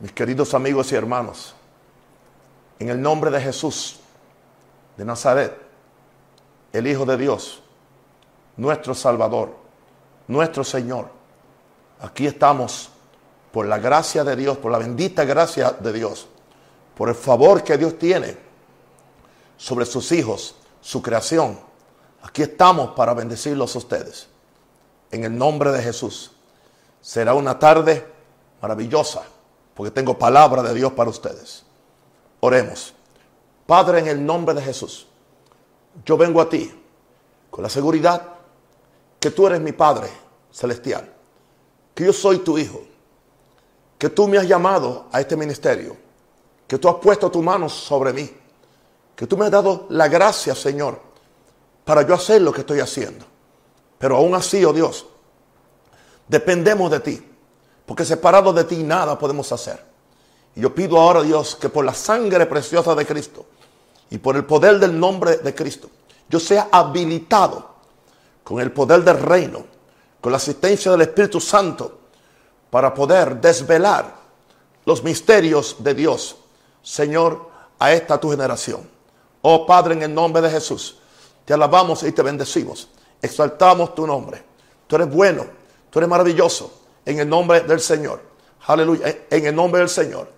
mis queridos amigos y hermanos, en el nombre de Jesús de Nazaret, el Hijo de Dios, nuestro Salvador, nuestro Señor, aquí estamos por la gracia de Dios, por la bendita gracia de Dios, por el favor que Dios tiene sobre sus hijos, su creación. Aquí estamos para bendecirlos a ustedes. En el nombre de Jesús. Será una tarde maravillosa porque tengo palabra de Dios para ustedes. Oremos. Padre, en el nombre de Jesús, yo vengo a ti con la seguridad que tú eres mi Padre celestial, que yo soy tu Hijo, que tú me has llamado a este ministerio, que tú has puesto tu mano sobre mí, que tú me has dado la gracia, Señor, para yo hacer lo que estoy haciendo. Pero aún así, oh Dios, dependemos de ti. Porque separados de ti nada podemos hacer. Y yo pido ahora, Dios, que por la sangre preciosa de Cristo y por el poder del nombre de Cristo, yo sea habilitado con el poder del reino, con la asistencia del Espíritu Santo, para poder desvelar los misterios de Dios, Señor, a esta tu generación. Oh Padre, en el nombre de Jesús, te alabamos y te bendecimos. Exaltamos tu nombre. Tú eres bueno, tú eres maravilloso en el nombre del Señor. Aleluya. En el nombre del Señor.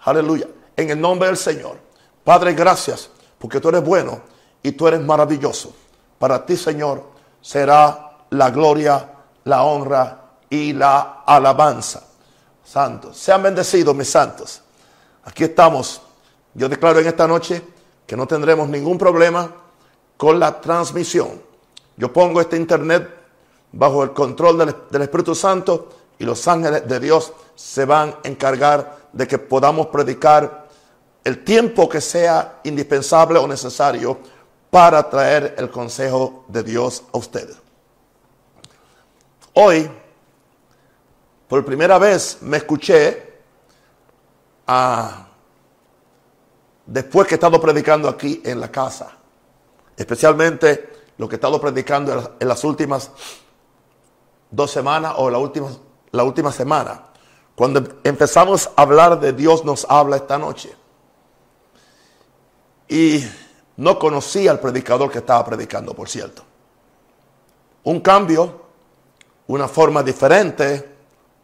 Aleluya. En el nombre del Señor. Padre, gracias porque tú eres bueno y tú eres maravilloso. Para ti, Señor, será la gloria, la honra y la alabanza. Santos. Sean bendecidos, mis santos. Aquí estamos. Yo declaro en esta noche que no tendremos ningún problema con la transmisión. Yo pongo este internet bajo el control del, del Espíritu Santo y los ángeles de Dios se van a encargar de que podamos predicar el tiempo que sea indispensable o necesario para traer el consejo de Dios a ustedes. Hoy, por primera vez, me escuché después que he estado predicando aquí en la casa, especialmente lo que he estado predicando en las últimas dos semanas o las últimas la última semana, cuando empezamos a hablar de Dios nos habla esta noche. Y no conocía al predicador que estaba predicando, por cierto. Un cambio, una forma diferente,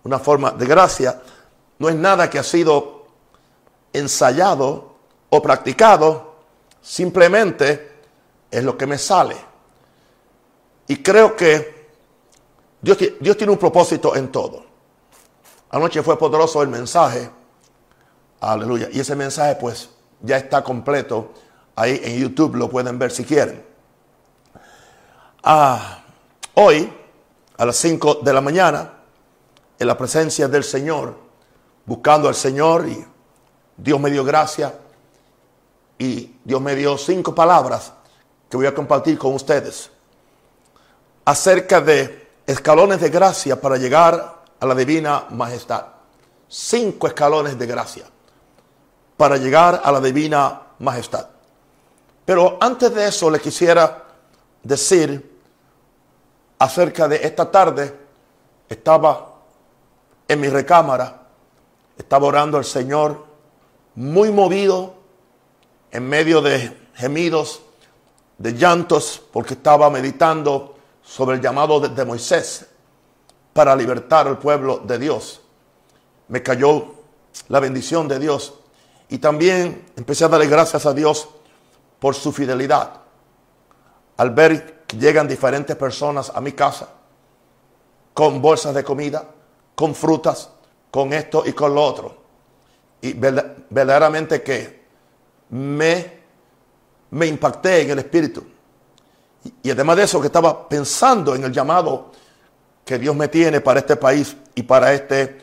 una forma de gracia, no es nada que ha sido ensayado o practicado, simplemente es lo que me sale. Y creo que Dios, tiene un propósito en todo. Anoche fue poderoso el mensaje. Aleluya. Y ese mensaje pues ya está completo. Ahí en YouTube lo pueden ver si quieren. Ah, hoy, a las 5 de la mañana, en la presencia del Señor, buscando al Señor y Dios me dio gracia y Dios me dio cinco palabras que voy a compartir con ustedes acerca de escalones de gracia para llegar a la divina majestad. Cinco escalones de gracia para llegar a la divina majestad. Pero antes de eso le quisiera decir acerca de esta tarde, estaba en mi recámara, estaba orando al Señor, muy movido, en medio de gemidos, de llantos, porque estaba meditando sobre el llamado de, Moisés para libertar al pueblo de Dios. Me cayó la bendición de Dios y también empecé a darle gracias a Dios por su fidelidad. Al ver que llegan diferentes personas a mi casa con bolsas de comida, con frutas, con esto y con lo otro. Y verdaderamente que me, me impacté en el espíritu. Y además de eso, que estaba pensando en el llamado que Dios me tiene para este país y para este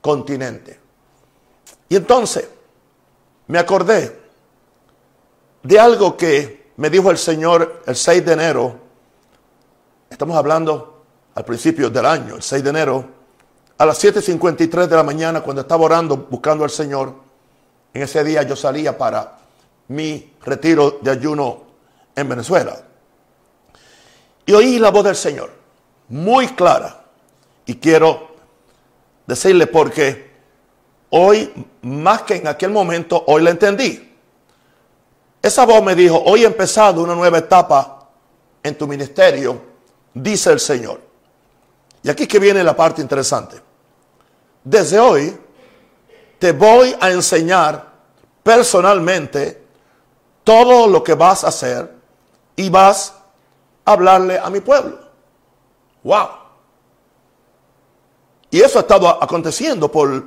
continente. Y entonces me acordé de algo que me dijo el Señor el 6 de enero. Estamos hablando al principio del año, el 6 de enero, a las 7.53 de la mañana, cuando estaba orando, buscando al Señor. En ese día yo salía para mi retiro de ayuno en Venezuela. Y oí la voz del Señor, muy clara. Y quiero decirle porque hoy, más que en aquel momento, hoy la entendí. Esa voz me dijo, hoy ha empezado una nueva etapa en tu ministerio, dice el Señor. Y aquí que viene la parte interesante. Desde hoy te voy a enseñar personalmente todo lo que vas a hacer y vas hablarle a mi pueblo. Wow. Y eso ha estado aconteciendo por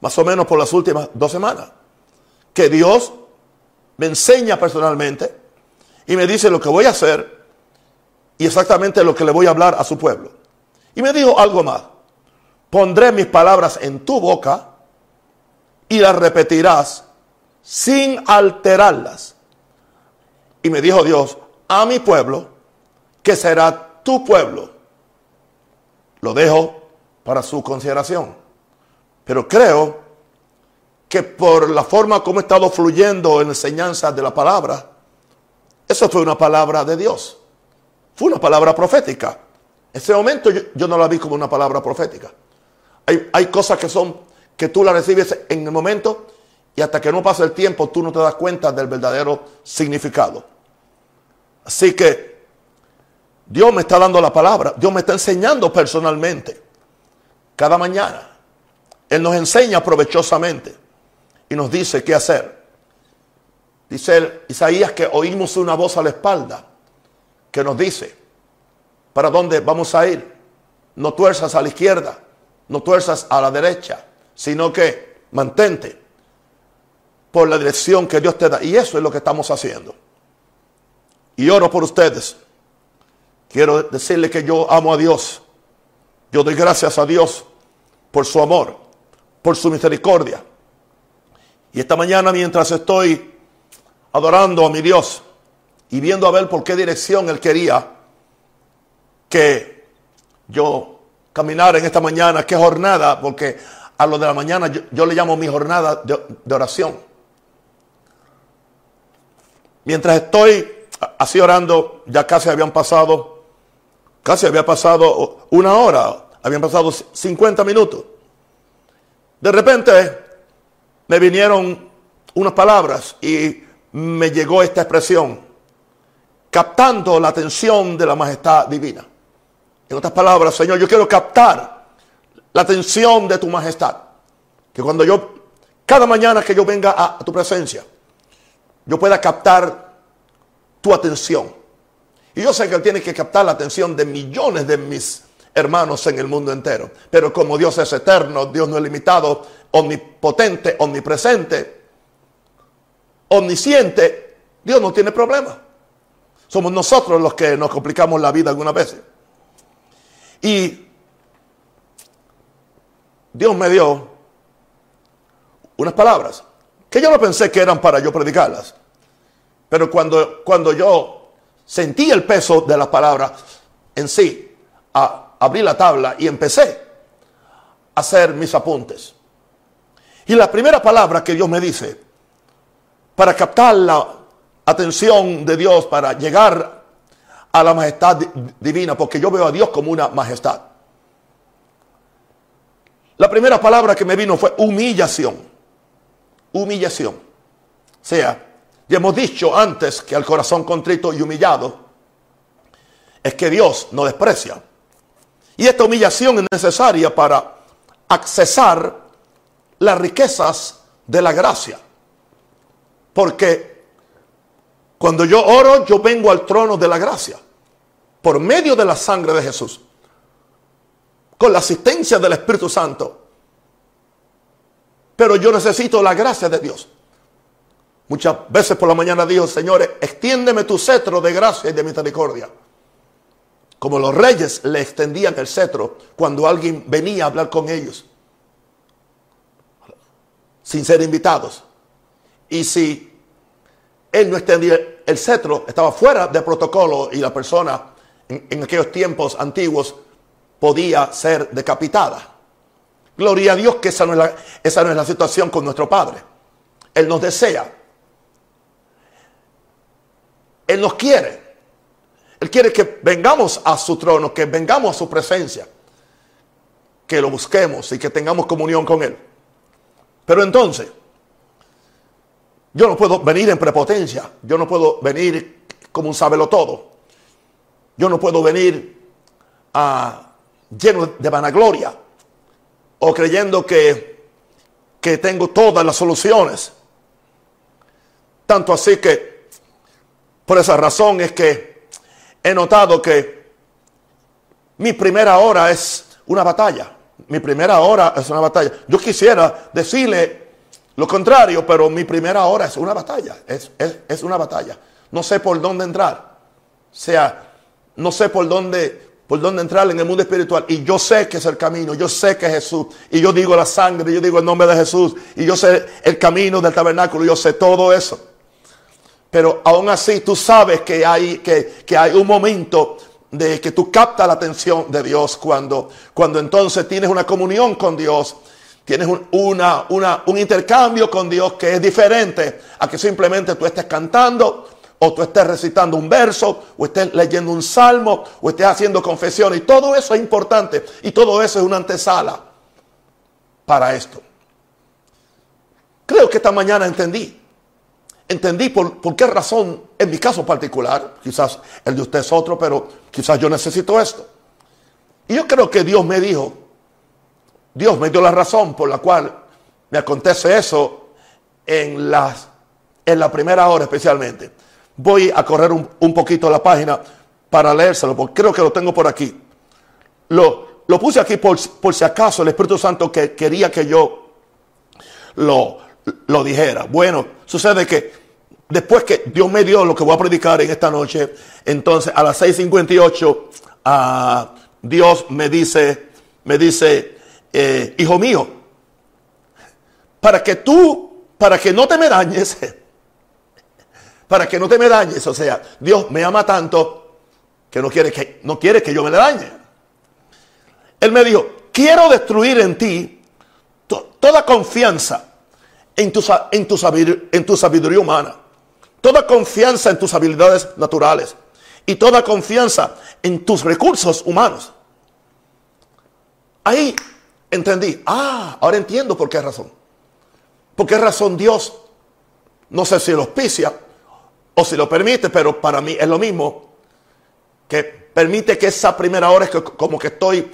más o menos por las últimas dos semanas. Que Dios me enseña personalmente y me dice lo que voy a hacer y exactamente lo que le voy a hablar a su pueblo. Y me dijo algo más. Pondré mis palabras en tu boca y las repetirás sin alterarlas. Y me dijo Dios, a mi pueblo, que será tu pueblo. Lo dejo para su consideración. Pero creo que por la forma como he estado fluyendo en enseñanza de la palabra, eso fue una palabra de Dios. Fue una palabra profética. En ese momento yo, no la vi como una palabra profética. Hay, hay, cosas que son que tú las recibes en el momento y hasta que no pasa el tiempo tú no te das cuenta del verdadero significado. Así que Dios me está dando la palabra, Dios me está enseñando personalmente cada mañana. Él nos enseña provechosamente y nos dice qué hacer. Dice Isaías que oímos una voz a la espalda que nos dice para dónde vamos a ir. No tuerzas a la izquierda, no tuerzas a la derecha, sino que mantente por la dirección que Dios te da. Y eso es lo que estamos haciendo. Y oro por ustedes. Quiero decirle que yo amo a Dios. Yo doy gracias a Dios por su amor, por su misericordia y esta mañana mientras estoy adorando a mi Dios y viendo a ver por qué dirección Él quería que yo caminara en esta mañana, qué jornada, porque a lo de la mañana yo, le llamo mi jornada de, oración. Mientras estoy así orando, ya casi habían pasado, casi había pasado una hora, habían pasado 50 minutos. De repente me vinieron unas palabras y me llegó esta expresión, captando la atención de la majestad divina. En otras palabras, Señor, yo quiero captar la atención de tu majestad. Que cuando yo, cada mañana que yo venga a, tu presencia, yo pueda captar tu atención. Y yo sé que tiene que captar la atención de millones de mis hermanos en el mundo entero. Pero como Dios es eterno, Dios no es limitado, omnipotente, omnipresente, omnisciente, Dios no tiene problema. Somos nosotros los que nos complicamos la vida algunas veces. Y Dios me dio unas palabras que yo no pensé que eran para yo predicarlas. Pero cuando, cuando yo sentí el peso de las palabras en sí, abrí la tabla y empecé a hacer mis apuntes. Y la primera palabra que Dios me dice, para captar la atención de Dios, para llegar a la majestad divina, porque yo veo a Dios como una majestad. La primera palabra que me vino fue humillación. Humillación. O sea, ya hemos dicho antes que al corazón contrito y humillado es que Dios no desprecia. Y esta humillación es necesaria para accesar las riquezas de la gracia. Porque cuando yo oro, yo vengo al trono de la gracia. Por medio de la sangre de Jesús. Con la asistencia del Espíritu Santo. Pero yo necesito la gracia de Dios. Muchas veces por la mañana dijo, Señores, extiéndeme tu cetro de gracia y de misericordia. Como los reyes le extendían el cetro cuando alguien venía a hablar con ellos sin ser invitados. Y si él no extendía el cetro, estaba fuera del protocolo y la persona en, aquellos tiempos antiguos podía ser decapitada. Gloria a Dios que esa no es la situación con nuestro Padre. Él nos desea. Él nos quiere. Él quiere que vengamos a su trono, que vengamos a su presencia, que lo busquemos y que tengamos comunión con Él. Pero entonces, yo no puedo venir en prepotencia, yo no puedo venir como un sábelo todo, yo no puedo venir a, lleno de vanagloria o creyendo que, que tengo todas las soluciones. Tanto así que, por esa razón es que he notado que mi primera hora es una batalla. Mi primera hora es una batalla. Yo quisiera decirle lo contrario, pero mi primera hora es una batalla. Es, es, una batalla. No sé por dónde entrar. O sea, no sé por dónde, por dónde entrar en el mundo espiritual. Y yo sé que es el camino. Yo sé que es Jesús. Y yo digo la sangre. Yo digo el nombre de Jesús. Y yo sé el camino del tabernáculo. Yo sé todo eso. Pero aún así tú sabes que hay, que, que hay un momento de que tú captas la atención de Dios cuando, cuando entonces tienes una comunión con Dios, tienes un, una, una, un intercambio con Dios que es diferente a que simplemente tú estés cantando o tú estés recitando un verso o estés leyendo un salmo o estés haciendo confesión y todo eso es importante y todo eso es una antesala para esto. Creo que esta mañana entendí entendí por, qué razón, en mi caso particular, quizás el de usted es otro, pero quizás yo necesito esto. Y yo creo que Dios me dijo, Dios me dio la razón por la cual me acontece eso en, las, en la primera hora especialmente. Voy a correr un, poquito la página para leérselo, porque creo que lo tengo por aquí. Lo, lo puse aquí por, por si acaso el Espíritu Santo que quería que yo lo, lo dijera. Bueno, sucede que después que Dios me dio lo que voy a predicar en esta noche, entonces a las 6.58 ah, Dios me dice, me dice, eh, hijo mío, para que tú, para que no te me dañes, para que no te me dañes, o sea, Dios me ama tanto que no quiere que, no quiere que yo me le dañe. Él me dijo, quiero destruir en ti toda confianza en tu, en, tu en tu sabiduría humana toda confianza en tus habilidades naturales y toda confianza en tus recursos humanos. Ahí entendí, ah, ahora entiendo por qué razón. ¿Por qué razón Dios, no sé si lo auspicia o si lo permite, pero para mí es lo mismo, que permite que esa primera hora es como que estoy,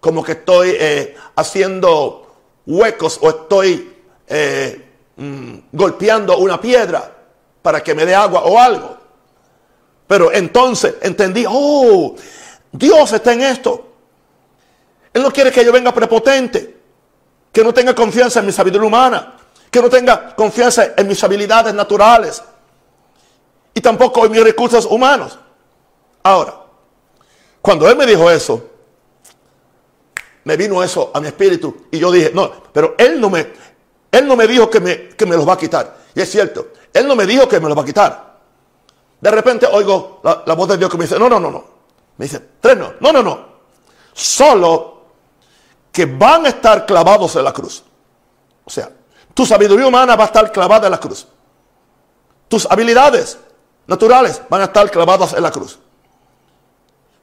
como que estoy eh, haciendo huecos o estoy eh, mm, golpeando una piedra para que me dé agua o algo. Pero entonces entendí, oh, Dios está en esto. Él no quiere que yo venga prepotente, que no tenga confianza en mi sabiduría humana, que no tenga confianza en mis habilidades naturales y tampoco en mis recursos humanos. Ahora, cuando Él me dijo eso, me vino eso a mi espíritu y yo dije, no, pero Él no me, él no me dijo que me, que me los va a quitar. Y es cierto, él no me dijo que me lo va a quitar. De repente oigo la, voz de Dios que me dice, no, no, no, no. Me dice, tres no, no, no, no. Solo que van a estar clavados en la cruz. O sea, tu sabiduría humana va a estar clavada en la cruz. Tus habilidades naturales van a estar clavadas en la cruz.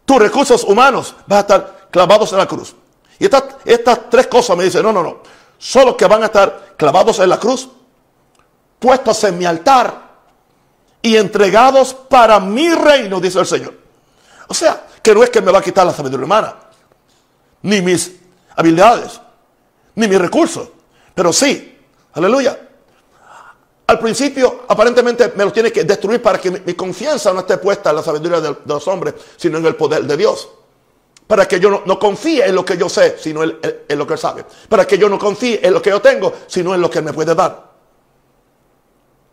Tus recursos humanos van a estar clavados en la cruz. Y estas, estas tres cosas me dicen, no, no, no. Solo que van a estar clavados en la cruz puestos en mi altar y entregados para mi reino, dice el Señor. O sea, que no es que me va a quitar la sabiduría humana, ni mis habilidades, ni mis recursos, pero sí, aleluya. Al principio, aparentemente, me lo tiene que destruir para que mi, confianza no esté puesta en la sabiduría de, los hombres, sino en el poder de Dios. Para que yo no, confíe en lo que yo sé, sino en, lo que Él sabe. Para que yo no confíe en lo que yo tengo, sino en lo que Él me puede dar.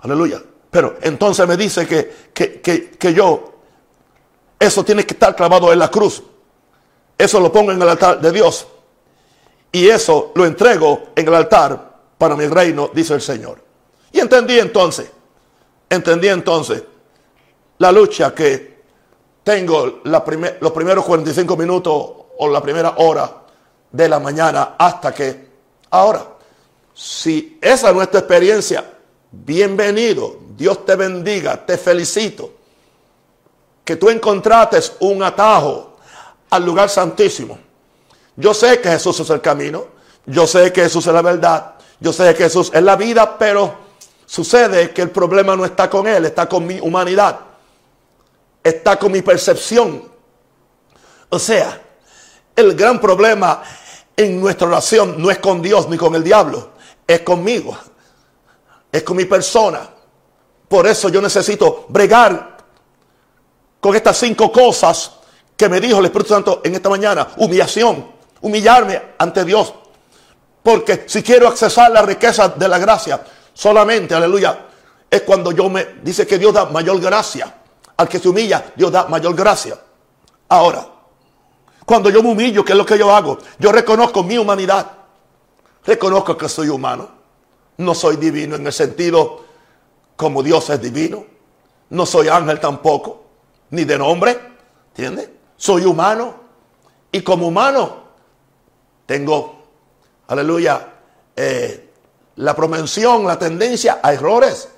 Aleluya. Pero entonces me dice que, que, yo, eso tiene que estar clavado en la cruz. Eso lo pongo en el altar de Dios. Y eso lo entrego en el altar para mi reino, dice el Señor. Y entendí entonces, entendí entonces la lucha que tengo la los primeros 45 minutos o la primera hora de la mañana hasta que ahora, si esa es nuestra experiencia, bienvenido, Dios te bendiga, te felicito. Que tú encontraste un atajo al lugar santísimo. Yo sé que Jesús es el camino, yo sé que Jesús es la verdad, Yo sé que Jesús es la vida, pero sucede que el problema no está con Él, está con mi humanidad. Está con mi percepción. O sea, el gran problema en nuestra oración no es con Dios ni con el diablo, es conmigo, es con mi persona. Por eso yo necesito bregar con estas cinco cosas que me dijo el Espíritu Santo en esta mañana. Humillación, humillarme ante Dios. Porque si quiero accesar la riqueza de la gracia, solamente, aleluya, es cuando yo me dice que Dios da mayor gracia. Al que se humilla, Dios da mayor gracia. Ahora, cuando yo me humillo, ¿qué es lo que yo hago? Yo reconozco mi humanidad. Reconozco que soy humano. No soy divino en el sentido como Dios es divino. No soy ángel tampoco, ni de nombre. ¿Entiendes? Soy humano. Y como humano tengo, aleluya, eh, la propensión, la tendencia a errores.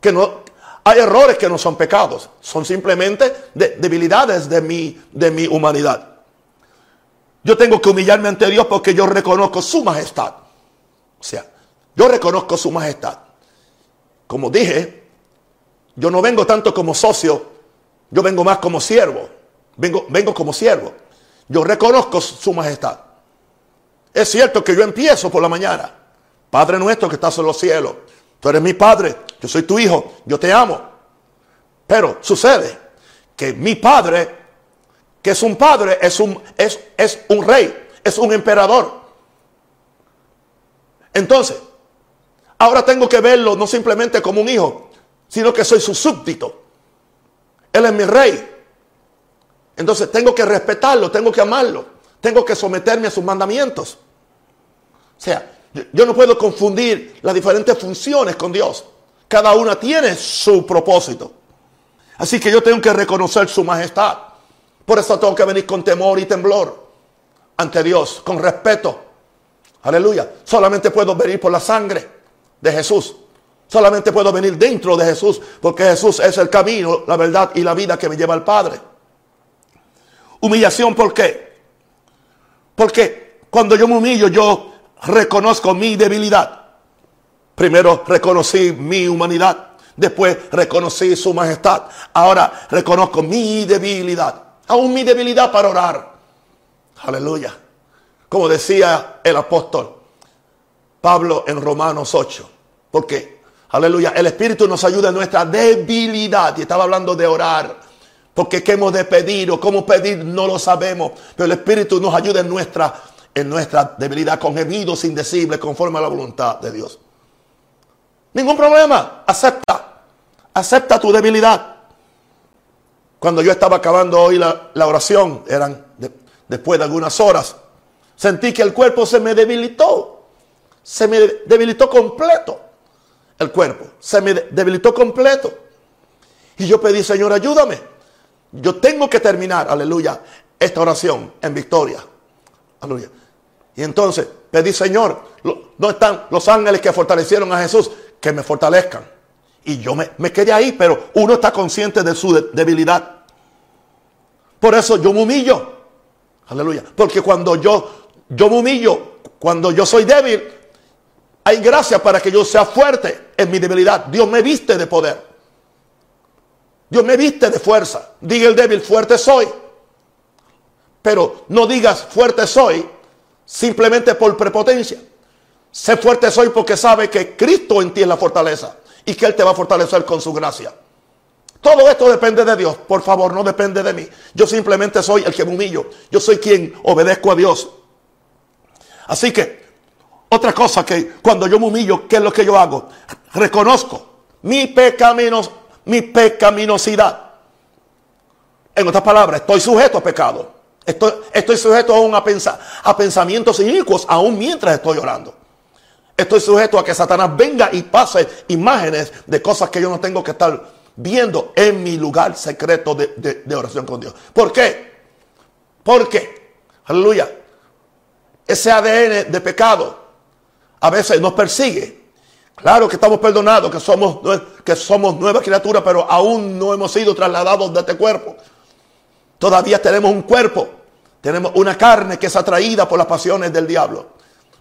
Que no, hay errores que no son pecados, son simplemente debilidades de mi, de mi humanidad. Yo tengo que humillarme ante Dios porque yo reconozco su majestad. O sea, yo reconozco su majestad. Como dije, yo no vengo tanto como socio, yo vengo más como siervo. Vengo, vengo como siervo. Yo reconozco su majestad. Es cierto que yo empiezo por la mañana. Padre nuestro que estás en los cielos. Tú eres mi padre, yo soy tu hijo, yo te amo. Pero sucede que mi padre que es un padre, es un, es, es un rey, es un emperador. Entonces, ahora tengo que verlo no simplemente como un hijo, sino que soy su súbdito. Él es mi rey. Entonces tengo que respetarlo, tengo que amarlo, tengo que someterme a sus mandamientos. O sea, yo no puedo confundir las diferentes funciones con Dios. Cada una tiene su propósito. Así que yo tengo que reconocer su majestad. Por eso tengo que venir con temor y temblor ante Dios, con respeto. Aleluya. Solamente puedo venir por la sangre de Jesús. Solamente puedo venir dentro de Jesús, porque Jesús es el camino, la verdad y la vida que me lleva al Padre. Humillación, ¿por qué? Porque cuando yo me humillo, yo reconozco mi debilidad. Primero reconocí mi humanidad, después reconocí su majestad, ahora reconozco mi debilidad aún mi debilidad para orar. Aleluya. Como decía el apóstol Pablo en Romanos 8. Porque, aleluya, el Espíritu nos ayuda en nuestra debilidad. Y estaba hablando de orar. Porque qué hemos de pedir o cómo pedir no lo sabemos. Pero el Espíritu nos ayuda en nuestra, en nuestra debilidad con gemidos indecibles conforme a la voluntad de Dios. Ningún problema. Acepta. Acepta tu debilidad. Cuando yo estaba acabando hoy la, oración, eran después de algunas horas, sentí que el cuerpo se me debilitó. Se me debilitó completo. El cuerpo se me debilitó completo. Y yo pedí, Señor, ayúdame. Yo tengo que terminar, aleluya, esta oración en victoria. Aleluya. Y entonces pedí, Señor, ¿dónde están los ángeles que fortalecieron a Jesús? Que me fortalezcan. Y yo me, quedé ahí, pero uno está consciente de su debilidad. Por eso yo me humillo. Aleluya. Porque cuando yo, yo me humillo, cuando yo soy débil, hay gracia para que yo sea fuerte en mi debilidad. Dios me viste de poder. Dios me viste de fuerza. Diga el débil, fuerte soy. Pero no digas fuerte soy simplemente por prepotencia. Sé fuerte soy porque sabe que Cristo en ti es la fortaleza y que Él te va a fortalecer con su gracia. Todo esto depende de Dios. Por favor, no depende de mí. Yo simplemente soy el que me humillo. Yo soy quien obedezco a Dios. Así que, otra cosa que cuando yo me humillo, ¿qué es lo que yo hago? Reconozco mi, pecaminos, mi pecaminosidad. En otras palabras, estoy sujeto a pecado. Estoy, sujeto aún a pensamientos inicuos, aún mientras estoy orando. Estoy sujeto a que Satanás venga y pase imágenes de cosas que yo no tengo que estar viendo en mi lugar secreto de, oración con Dios. ¿Por qué? Porque, aleluya, ese ADN de pecado a veces nos persigue. Claro que estamos perdonados, que somos, que somos nuevas criaturas, pero aún no hemos sido trasladados de este cuerpo. Todavía tenemos un cuerpo, tenemos una carne que es atraída por las pasiones del diablo.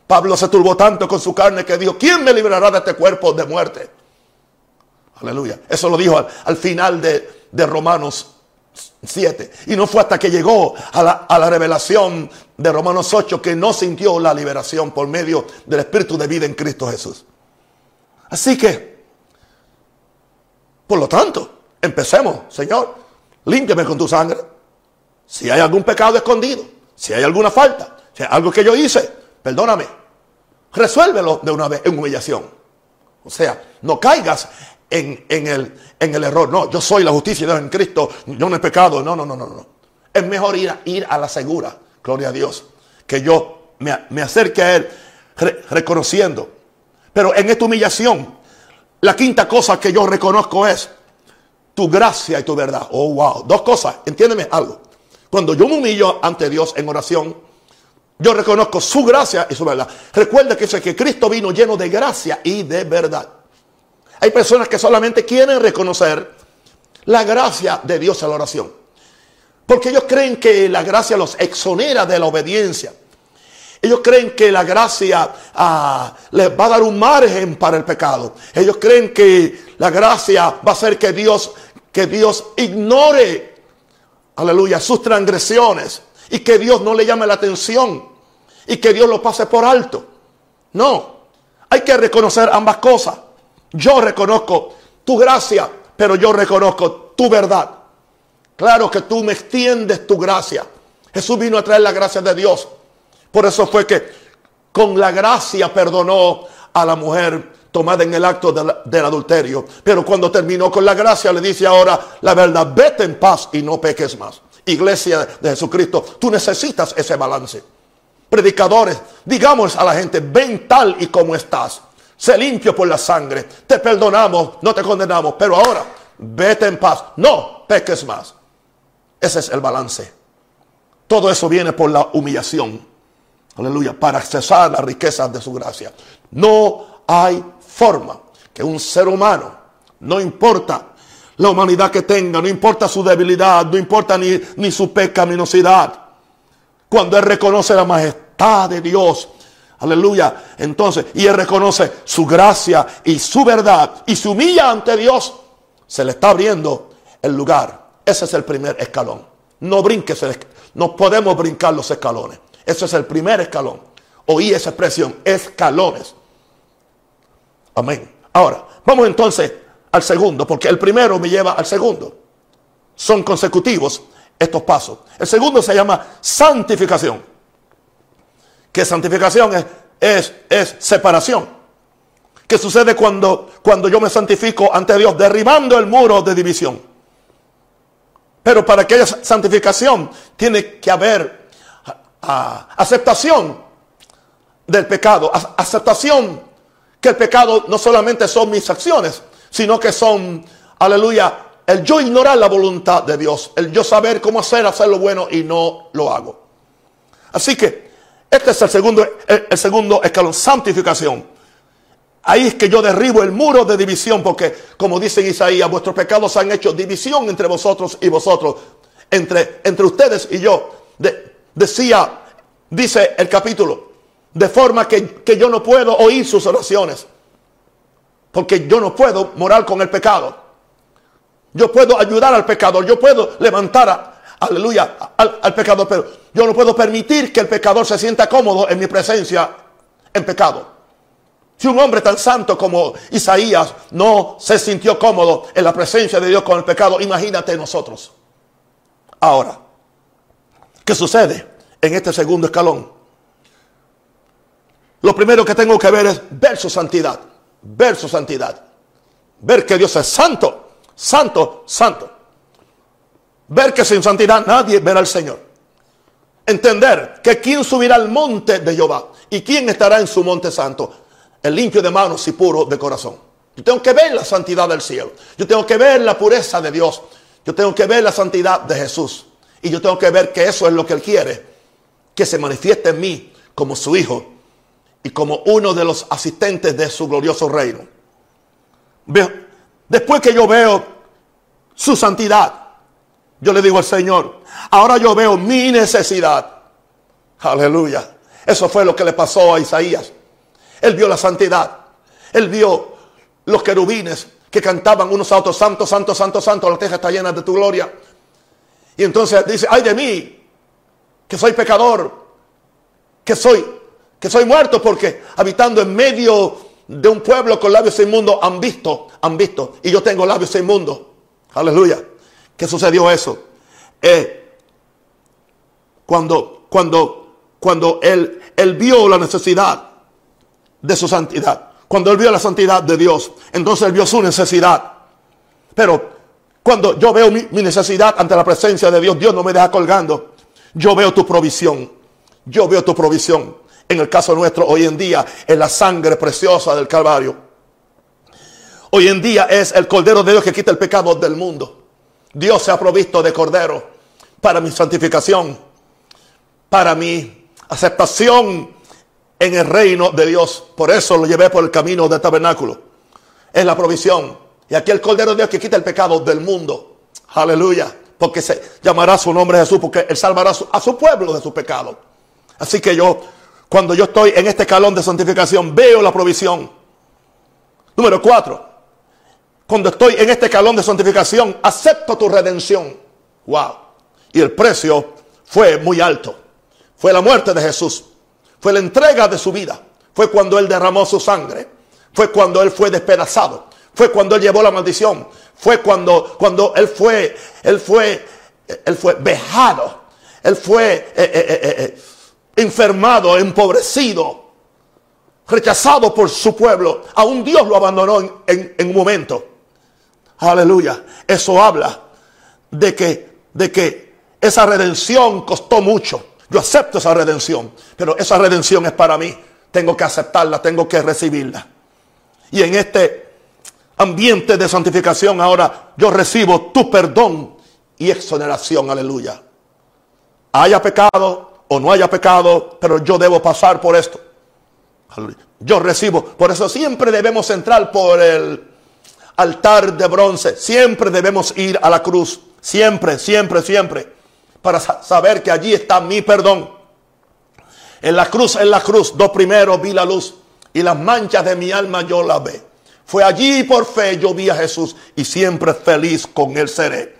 Pablo se turbó tanto con su carne que dijo, ¿quién me librará de este cuerpo de muerte? Aleluya. Eso lo dijo al, final de, de, Romanos 7. Y no fue hasta que llegó a la, a la revelación de Romanos 8 que no sintió la liberación por medio del Espíritu de vida en Cristo Jesús. Así que, por lo tanto, empecemos, Señor, límpiame con tu sangre. Si hay algún pecado escondido, si hay alguna falta, si hay algo que yo hice, perdóname resuélvelo de una vez en humillación. O sea, no caigas en, el, error. No, yo soy la justicia de Dios en Cristo, yo no he pecado. No, no, no, no, no. Es mejor ir, a, ir a la segura, gloria a Dios, que yo me, acerque a Él reconociendo. Pero en esta humillación, la quinta cosa que yo reconozco es tu gracia y tu verdad. Oh, wow. Dos cosas, entiéndeme algo. Cuando yo me humillo ante Dios en oración, yo reconozco su gracia y su verdad. Recuerda que dice que Cristo vino lleno de gracia y de verdad. Hay personas que solamente quieren reconocer la gracia de Dios en la oración. Porque ellos creen que la gracia los exonera de la obediencia. Ellos creen que la gracia ah, les va a dar un margen para el pecado. Ellos creen que la gracia va a hacer que Dios, que Dios ignore, aleluya, sus transgresiones y que Dios no le llame la atención y que Dios lo pase por alto. No, hay que reconocer ambas cosas. Yo reconozco tu gracia, pero yo reconozco tu verdad. Claro que tú me extiendes tu gracia. Jesús vino a traer la gracia de Dios. Por eso fue que con la gracia perdonó a la mujer tomada en el acto del, adulterio. Pero cuando terminó con la gracia le dice ahora la verdad, vete en paz y no peques más iglesia de Jesucristo, tú necesitas ese balance. Predicadores, digamos a la gente, ven tal y como estás. Sé limpio por la sangre. Te perdonamos, no te condenamos. Pero ahora, vete en paz. No peques más. Ese es el balance. Todo eso viene por la humillación. Aleluya. Para accesar las riquezas de su gracia. No hay forma que un ser humano, no importa la humanidad que tenga, no importa su debilidad, no importa ni, ni su pecaminosidad. Cuando Él reconoce la majestad de Dios, aleluya, entonces, y Él reconoce su gracia y su verdad y se humilla ante Dios, se le está abriendo el lugar. Ese es el primer escalón. No brinques, no podemos brincar los escalones. Ese es el primer escalón. Oí esa expresión, escalones. Amén. Ahora, vamos entonces al segundo, porque el primero me lleva al segundo. Son consecutivos estos pasos. El segundo se llama santificación. Que santificación es, es, separación. ¿Qué sucede cuando, cuando yo me santifico ante Dios? Derribando el muro de división. Pero para que haya santificación tiene que haber aceptación del pecado. aceptación que el pecado no solamente son mis acciones, sino que son, aleluya, el yo ignorar la voluntad de Dios, el yo saber cómo hacer, hacer lo bueno y no lo hago. Así que este es el segundo, el, segundo escalón, santificación. Ahí es que yo derribo el muro de división, porque como dice Isaías, vuestros pecados han hecho división entre vosotros y vosotros, entre, entre ustedes y yo. decía, dice el capítulo, de forma que, que yo no puedo oír sus oraciones. Porque yo no puedo morar con el pecado. Yo puedo ayudar al pecador. Yo puedo levantar, a, aleluya, al, pecador. Pero yo no puedo permitir que el pecador se sienta cómodo en mi presencia en pecado. Si un hombre tan santo como Isaías no se sintió cómodo en la presencia de Dios con el pecado, imagínate nosotros. Ahora, ¿qué sucede en este segundo escalón? Lo primero que tengo que ver es ver su santidad ver su santidad. Ver que Dios es santo, santo, santo. Ver que sin santidad nadie verá al Señor. Entender que quién subirá al monte de Jehová y quién estará en su monte santo. El limpio de manos y puro de corazón. Yo tengo que ver la santidad del cielo. Yo tengo que ver la pureza de Dios. Yo tengo que ver la santidad de Jesús. Y yo tengo que ver que eso es lo que Él quiere. Que se manifieste en mí como su Hijo y como uno de los asistentes de su glorioso reino. Después que yo veo su santidad, yo le digo al Señor, ahora yo veo mi necesidad. Aleluya. Eso fue lo que le pasó a Isaías. Él vio la santidad. Él vio los querubines que cantaban unos a otros, santo, santo, santo, santo, la tierra está llena de tu gloria. Y entonces dice, ay de mí, que soy pecador, que soy, que soy muerto, porque habitando en medio de un pueblo con labios inmundos han visto, han visto, y yo tengo labios inmundos. Aleluya. ¿Qué sucedió eso? Eh, cuando, cuando, cuando él, él vio la necesidad de su santidad, cuando él vio la santidad de Dios, entonces él vio su necesidad. Pero cuando yo veo mi, necesidad ante la presencia de Dios, Dios no me deja colgando. Yo veo tu provisión. Yo veo tu provisión. En el caso nuestro, hoy en día, es la sangre preciosa del Calvario. Hoy en día es el Cordero de Dios que quita el pecado del mundo. Dios se ha provisto de Cordero para mi santificación, para mi aceptación en el reino de Dios. Por eso lo llevé por el camino del tabernáculo. Es la provisión. Y aquí el Cordero de Dios que quita el pecado del mundo. Aleluya. Porque se llamará su nombre Jesús, porque Él salvará a su pueblo de su pecado. Así que yo, cuando yo estoy en este calón de santificación, veo la provisión. Número cuatro. Cuando estoy en este calón de santificación, acepto tu redención. Wow. Y el precio fue muy alto. Fue la muerte de Jesús. Fue la entrega de su vida. Fue cuando Él derramó su sangre. Fue cuando Él fue despedazado. Fue cuando Él llevó la maldición. Fue cuando, cuando Él fue, Él fue, Él fue vejado. Él fue eh, eh, eh, enfermado, empobrecido, rechazado por su pueblo. Aún Dios lo abandonó en, en un momento. Aleluya. Eso habla de que, de que esa redención costó mucho. Yo acepto esa redención, pero esa redención es para mí. Tengo que aceptarla, tengo que recibirla. Y en este ambiente de santificación ahora yo recibo tu perdón y exoneración. Aleluya. Haya pecado o no haya pecado, pero yo debo pasar por esto. Yo recibo. Por eso siempre debemos entrar por el altar de bronce. Siempre debemos ir a la cruz. Siempre, siempre, siempre para saber que allí está mi perdón. En la cruz, en la cruz, dos primeros vi la luz y las manchas de mi alma yo la ve. Fue allí por fe yo vi a Jesús y siempre feliz con él seré.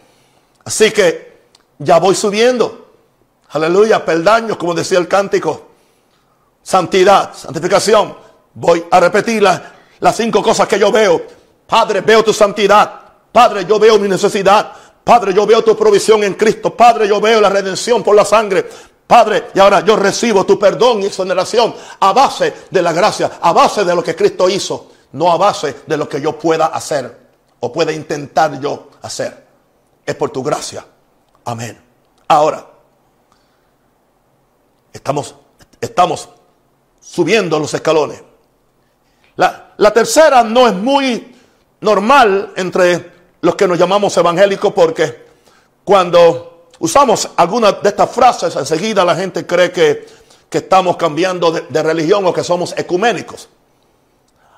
Así que ya voy subiendo. Aleluya, peldaños, como decía el cántico. Santidad, santificación. Voy a repetir las, las cinco cosas que yo veo. Padre, veo tu santidad. Padre, yo veo mi necesidad. Padre, yo veo tu provisión en Cristo. Padre, yo veo la redención por la sangre. Padre, y ahora yo recibo tu perdón y exoneración a base de la gracia, a base de lo que Cristo hizo, no a base de lo que yo pueda hacer o pueda intentar yo hacer. Es por tu gracia. Amén. Ahora, estamos, estamos subiendo los escalones. La, la tercera no es muy normal entre los que nos llamamos evangélicos porque cuando usamos alguna de estas frases, enseguida la gente cree que, estamos cambiando de, religión o que somos ecuménicos.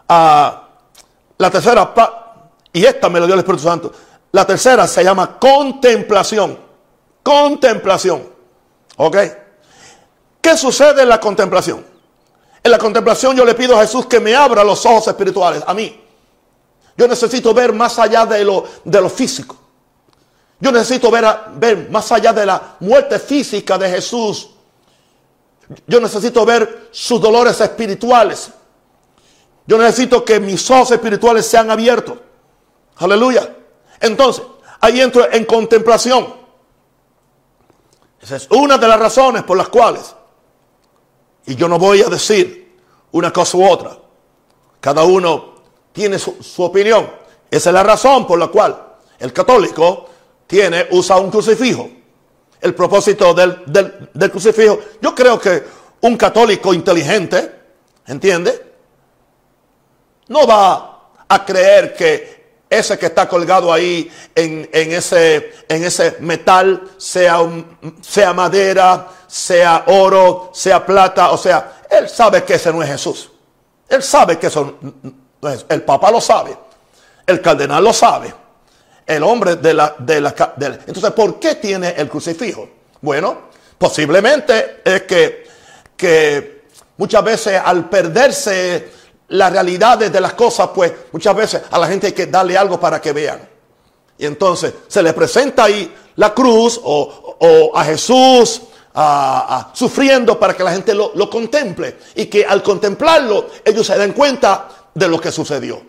Ah, la tercera, y esta me lo dio el Espíritu Santo, la tercera se llama contemplación. Contemplación. ¿Ok? ¿Qué sucede en la contemplación? En la contemplación yo le pido a Jesús que me abra los ojos espirituales, a mí. Yo necesito ver más allá de lo, de lo físico. Yo necesito ver, ver más allá de la muerte física de Jesús. Yo necesito ver sus dolores espirituales. Yo necesito que mis ojos espirituales sean abiertos. Aleluya. Entonces, ahí entro en contemplación. Esa es una de las razones por las cuales, y yo no voy a decir una cosa u otra, cada uno tiene su, opinión. Esa es la razón por la cual el católico tiene, usa un crucifijo. El propósito del, del, crucifijo. Yo creo que un católico inteligente, ¿entiende? No va a creer que ese que está colgado ahí en, ese, en ese metal, sea, sea madera, sea oro, sea plata, o sea, él sabe que ese no es Jesús. Él sabe que eso entonces, el Papa lo sabe, el cardenal lo sabe, el hombre de la, de la, Entonces, ¿por qué tiene el crucifijo? Bueno, posiblemente es que, que muchas veces al perderse las realidades de las cosas, pues muchas veces a la gente hay que darle algo para que vean. Y entonces se le presenta ahí la cruz o, a Jesús sufriendo para que la gente lo, lo contemple y que al contemplarlo ellos se den cuenta de lo que sucedió.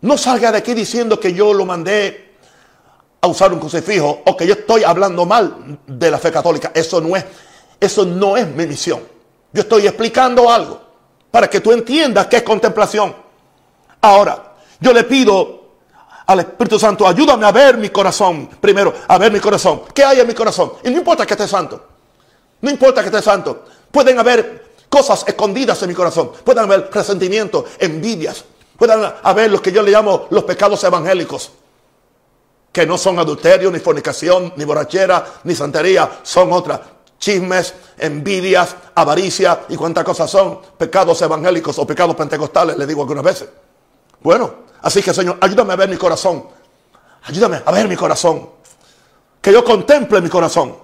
No salga de aquí diciendo que yo lo mandé a usar un crucifijo o que yo estoy hablando mal de la fe católica. Eso no es, eso no es mi misión. Yo estoy explicando algo para que tú entiendas qué es contemplación. Ahora, yo le pido al Espíritu Santo, ayúdame a ver mi corazón. Primero, a ver mi corazón. ¿Qué hay en mi corazón? Y no importa que esté santo. No importa que esté santo. Pueden haber cosas escondidas en mi corazón. Pueden haber resentimientos, envidias, Puedan haber los que yo le llamo los pecados evangélicos, que no son adulterio, ni fornicación, ni borrachera, ni santería, son otras. Chismes, envidias, avaricia y cuántas cosas son pecados evangélicos o pecados pentecostales, le digo algunas veces. Bueno, así que Señor, ayúdame a ver mi corazón. Ayúdame a ver mi corazón. Que yo contemple mi corazón.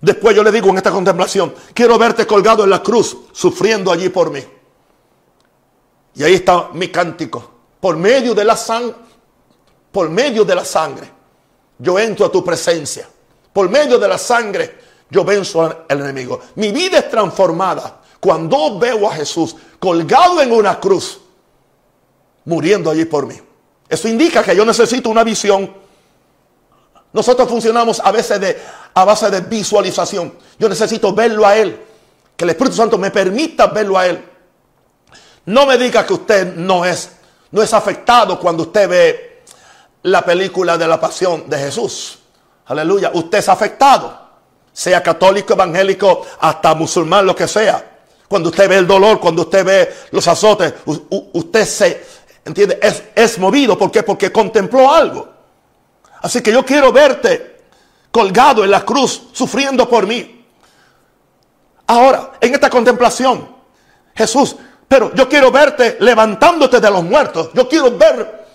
Después yo le digo en esta contemplación, quiero verte colgado en la cruz, sufriendo allí por mí. Y ahí está mi cántico. Por medio de la sangre, por medio de la sangre, yo entro a tu presencia. Por medio de la sangre, yo venzo al enemigo. Mi vida es transformada cuando veo a Jesús colgado en una cruz, muriendo allí por mí. Eso indica que yo necesito una visión. Nosotros funcionamos a veces de, a base de visualización. Yo necesito verlo a Él. Que el Espíritu Santo me permita verlo a Él. No me diga que usted no es, no es afectado cuando usted ve la película de la pasión de Jesús. Aleluya. Usted es afectado. Sea católico, evangélico, hasta musulmán, lo que sea. Cuando usted ve el dolor, cuando usted ve los azotes, usted se, ¿entiende? Es, es movido. ¿Por qué? Porque contempló algo. Así que yo quiero verte colgado en la cruz, sufriendo por mí. Ahora, en esta contemplación, Jesús pero yo quiero verte levantándote de los muertos. Yo quiero ver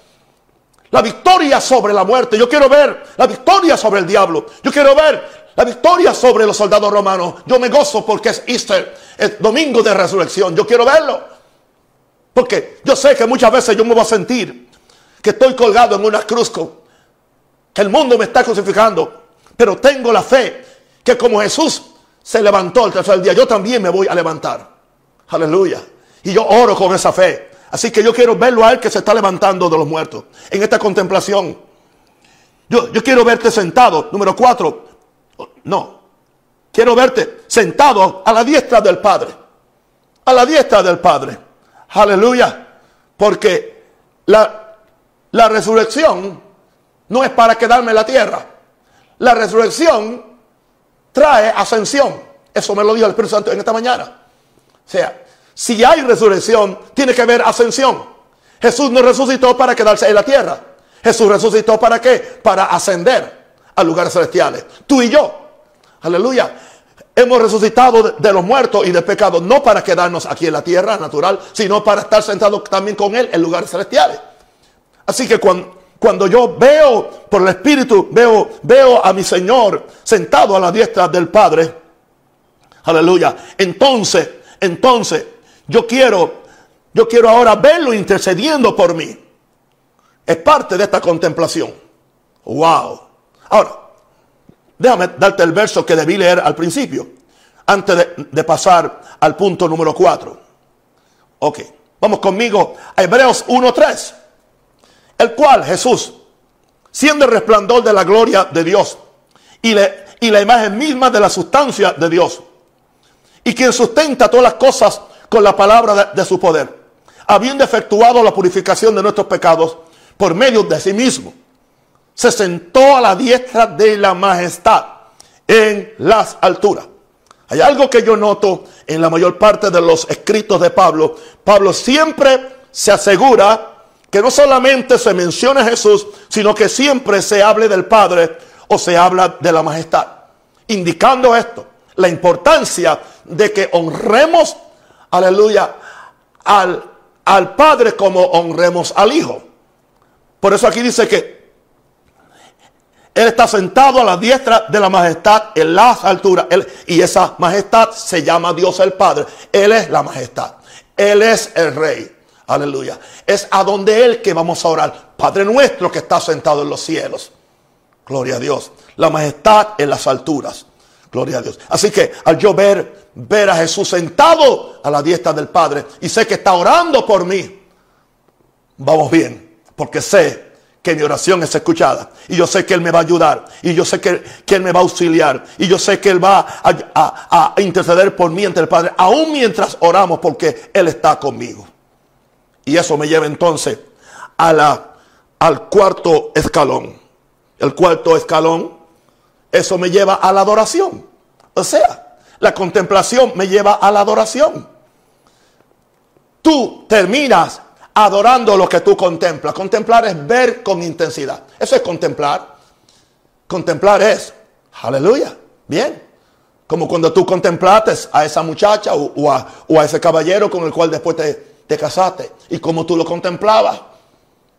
la victoria sobre la muerte. Yo quiero ver la victoria sobre el diablo. Yo quiero ver la victoria sobre los soldados romanos. Yo me gozo porque es Easter, el domingo de resurrección. Yo quiero verlo. Porque yo sé que muchas veces yo me voy a sentir que estoy colgado en una cruz, que el mundo me está crucificando. Pero tengo la fe que como Jesús se levantó el tercer día, yo también me voy a levantar. Aleluya. Y yo oro con esa fe. Así que yo quiero verlo a él que se está levantando de los muertos. En esta contemplación. Yo, yo quiero verte sentado. Número cuatro. No. Quiero verte sentado a la diestra del Padre. A la diestra del Padre. Aleluya. Porque la, la resurrección no es para quedarme en la tierra. La resurrección trae ascensión. Eso me lo dijo el Espíritu Santo en esta mañana. O sea, si hay resurrección, tiene que haber ascensión. Jesús no resucitó para quedarse en la tierra. Jesús resucitó para qué? Para ascender a lugares celestiales. Tú y yo. Aleluya. Hemos resucitado de los muertos y de pecados, no para quedarnos aquí en la tierra natural, sino para estar sentados también con Él en lugares celestiales. Así que cuando, cuando yo veo por el Espíritu, veo, veo a mi Señor sentado a la diestra del Padre, aleluya, entonces, entonces yo quiero, yo quiero ahora verlo intercediendo por mí. Es parte de esta contemplación. Wow. Ahora, déjame darte el verso que debí leer al principio, antes de, de pasar al punto número 4. Ok, vamos conmigo a Hebreos 1.3, el cual Jesús, siendo el resplandor de la gloria de Dios y, la imagen misma de la sustancia de Dios, y quien sustenta todas las cosas con la palabra de, su poder, habiendo efectuado la purificación de nuestros pecados por medio de sí mismo, se sentó a la diestra de la majestad en las alturas. Hay algo que yo noto en la mayor parte de los escritos de Pablo. Pablo siempre se asegura que no solamente se mencione a Jesús, sino que siempre se hable del Padre o se habla de la majestad. Indicando esto, la importancia de que honremos aleluya, al, al Padre como honremos al Hijo. Por eso aquí dice que Él está sentado a la diestra de la majestad en las alturas. y esa majestad se llama Dios el Padre. Él es la majestad. Él es el rey. Aleluya. Es a donde Él que vamos a orar. Padre nuestro que está sentado en los cielos. Gloria a Dios. La majestad en las alturas. Gloria a Dios. Así que al yo ver, ver a Jesús sentado a la diestra del Padre y sé que está orando por mí, vamos bien. Porque sé que mi oración es escuchada. Y yo sé que Él me va a ayudar. Y yo sé que, Él me va a auxiliar. Y yo sé que Él va a, interceder por mí ante el Padre. Aún mientras oramos porque Él está conmigo. Y eso me lleva entonces a la, al cuarto escalón. El cuarto escalón, eso me lleva a la adoración. O sea, la contemplación me lleva a la adoración. Tú terminas adorando lo que tú contemplas. Contemplar es ver con intensidad. Eso es contemplar. Contemplar es, aleluya, bien. Como cuando tú contemplaste a esa muchacha o, a, ese caballero con el cual después te, te casaste. Y como tú lo contemplabas.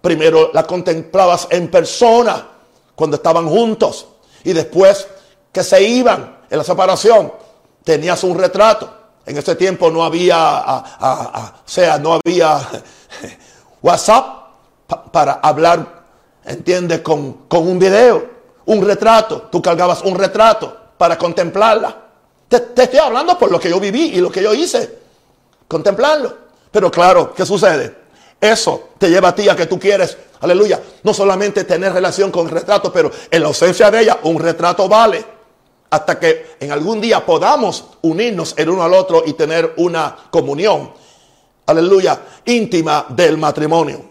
Primero la contemplabas en persona cuando estaban juntos. Y después que se iban en la separación, tenías un retrato. En ese tiempo no había, o sea, no había WhatsApp para hablar, ¿entiendes? Con, con, un video, un retrato. Tú cargabas un retrato para contemplarla. Te, te, estoy hablando por lo que yo viví y lo que yo hice. Contemplarlo. Pero claro, ¿qué sucede? Eso te lleva a ti a que tú quieres, aleluya, no solamente tener relación con el retrato, pero en la ausencia de ella, un retrato vale. Hasta que en algún día podamos unirnos el uno al otro y tener una comunión aleluya, íntima del matrimonio.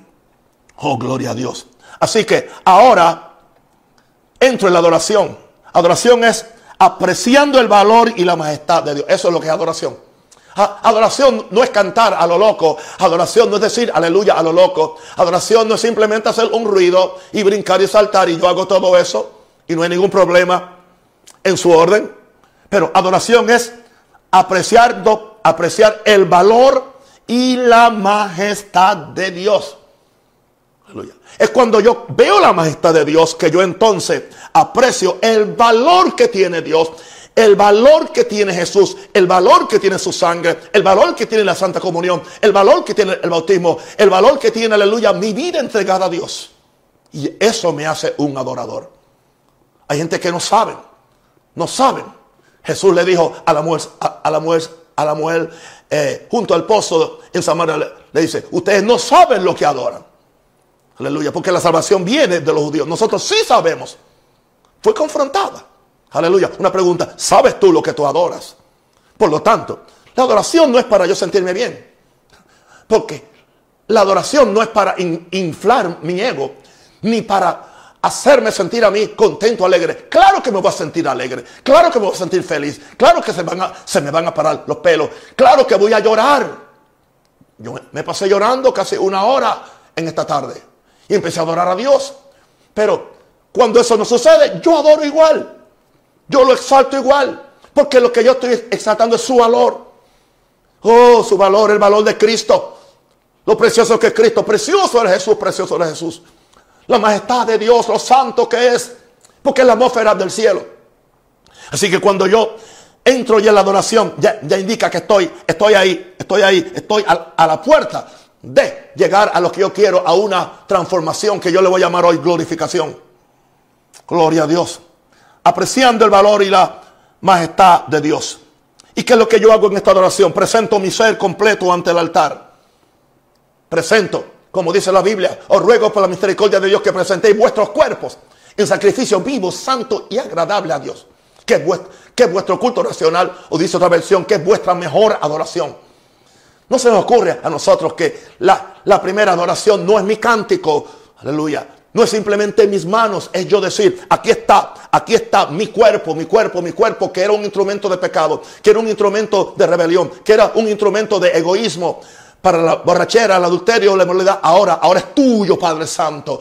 Oh, gloria a Dios. Así que ahora entro en la adoración. Adoración es apreciando el valor y la majestad de Dios. Eso es lo que es adoración. Adoración no es cantar a lo loco. Adoración no es decir aleluya a lo loco. Adoración no es simplemente hacer un ruido y brincar y saltar y yo hago todo eso y no hay ningún problema en su orden. Pero adoración es apreciar, apreciar el valor y la majestad de Dios. Es cuando yo veo la majestad de Dios que yo entonces aprecio el valor que tiene Dios, el valor que tiene Jesús, el valor que tiene su sangre, el valor que tiene la Santa Comunión, el valor que tiene el bautismo, el valor que tiene, aleluya, mi vida entregada a Dios. Y eso me hace un adorador. Hay gente que no sabe, no saben. Jesús le dijo a la mujer, a la mujer, a la mujer eh, junto al pozo en Samaria, le, dice, ustedes no saben lo que adoran. Aleluya, porque la salvación viene de los judíos. Nosotros sí sabemos. Fue confrontada. Aleluya. Una pregunta, ¿sabes tú lo que tú adoras? Por lo tanto, la adoración no es para yo sentirme bien. Porque la adoración no es para inflar mi ego, ni para hacerme sentir a mí contento, alegre. Claro que me voy a sentir alegre. Claro que me voy a sentir feliz. Claro que se, me van a parar los pelos. Claro que voy a llorar. Yo me pasé llorando casi una hora en esta tarde. Y empecé a adorar a Dios. Pero cuando eso no sucede, yo adoro igual. Yo lo exalto igual. Porque lo que yo estoy exaltando es su valor. Oh, su valor, el valor de Cristo. Lo precioso que es Cristo. Precioso es Jesús, precioso es Jesús la majestad de Dios, lo santo que es, porque es la atmósfera del cielo. Así que cuando yo entro ya en la adoración, ya, indica que estoy, estoy ahí, estoy ahí, estoy a, a, la puerta de llegar a lo que yo quiero, a una transformación que yo le voy a llamar hoy glorificación. Gloria a Dios. Apreciando el valor y la majestad de Dios. ¿Y qué es lo que yo hago en esta adoración? Presento mi ser completo ante el altar. Presento como dice la Biblia, os ruego por la misericordia de Dios que presentéis vuestros cuerpos en sacrificio vivo, santo y agradable a Dios. Que es, vuestro, culto racional, o dice otra versión, que es vuestra mejor adoración. No se nos ocurre a nosotros que la, la primera adoración no es mi cántico, aleluya, no es simplemente mis manos, es yo decir, aquí está, aquí está mi cuerpo, mi cuerpo, mi cuerpo, que era un instrumento de pecado, que era un instrumento de rebelión, que era un instrumento de egoísmo, para la borrachera, el adulterio, la inmoralidad. Ahora, ahora es tuyo, Padre Santo.